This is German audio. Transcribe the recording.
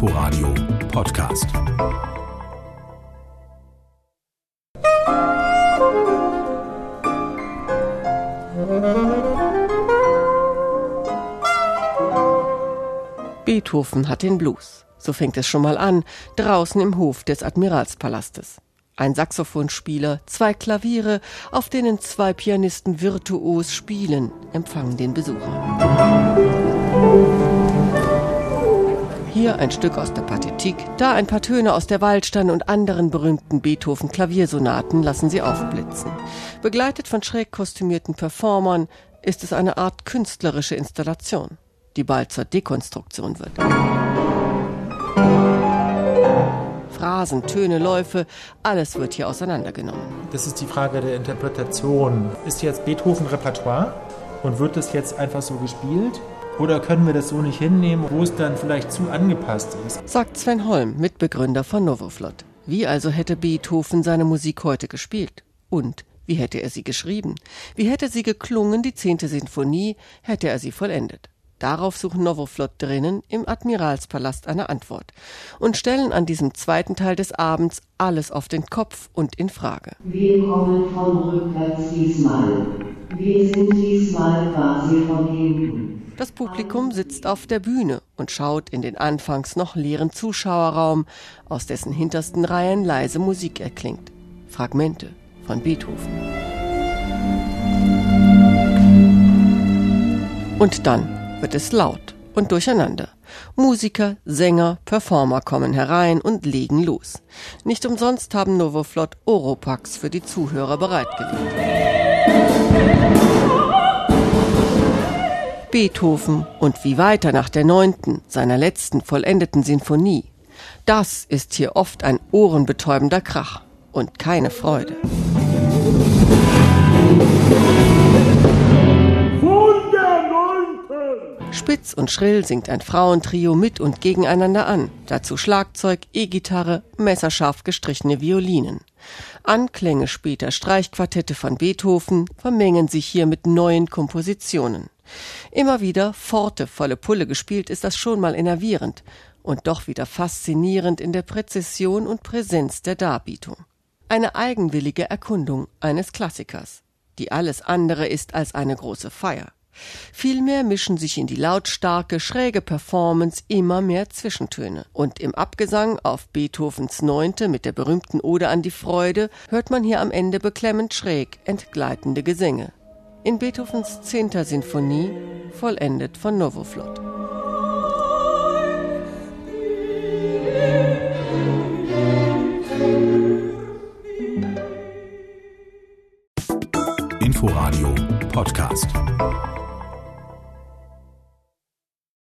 Inforadio Podcast. Beethoven hat den Blues. So fängt es schon mal an, draußen im Hof des Admiralspalastes. Ein Saxophonspieler, zwei Klaviere, auf denen zwei Pianisten virtuos spielen, empfangen den Besucher. Hier ein Stück aus der Partitik, da ein paar Töne aus der Waldstein und anderen berühmten Beethoven-Klaviersonaten lassen sie aufblitzen. Begleitet von schräg kostümierten Performern ist es eine Art künstlerische Installation, die bald zur Dekonstruktion wird. Phrasen, Töne, Läufe, alles wird hier auseinandergenommen. Das ist die Frage der Interpretation. Ist jetzt Beethoven Repertoire und wird das jetzt einfach so gespielt? Oder können wir das so nicht hinnehmen, wo es dann vielleicht zu angepasst ist? Sagt Sven Holm, Mitbegründer von Novoflot. Wie also hätte Beethoven seine Musik heute gespielt? Und wie hätte er sie geschrieben? Wie hätte sie geklungen, die zehnte Sinfonie, hätte er sie vollendet? Darauf suchen Novoflot drinnen im Admiralspalast eine Antwort und stellen an diesem zweiten Teil des Abends alles auf den Kopf und in Frage. Wir kommen von rückwärts diesmal. Wir sind diesmal quasi von hinten. Das Publikum sitzt auf der Bühne und schaut in den anfangs noch leeren Zuschauerraum, aus dessen hintersten Reihen leise Musik erklingt. Fragmente von Beethoven. Und dann wird es laut und durcheinander. Musiker, Sänger, Performer kommen herein und legen los. Nicht umsonst haben Novoflot Oropax für die Zuhörer bereitgelegt. Beethoven und wie weiter nach der neunten, seiner letzten vollendeten Sinfonie. Das ist hier oft ein ohrenbetäubender Krach und keine Freude. Spitz und schrill singt ein Frauentrio mit und gegeneinander an. Dazu Schlagzeug, E-Gitarre, messerscharf gestrichene Violinen. Anklänge später Streichquartette von Beethoven vermengen sich hier mit neuen Kompositionen. Immer wieder Forte volle Pulle gespielt ist das schon mal enervierend und doch wieder faszinierend in der Präzision und Präsenz der Darbietung. Eine eigenwillige Erkundung eines Klassikers, die alles andere ist als eine große Feier. Vielmehr mischen sich in die lautstarke, schräge Performance immer mehr Zwischentöne. Und im Abgesang auf Beethovens Neunte mit der berühmten Ode an die Freude hört man hier am Ende beklemmend schräg entgleitende Gesänge. In Beethovens Zehnter Sinfonie, vollendet von Novoflot. Inforadio Podcast.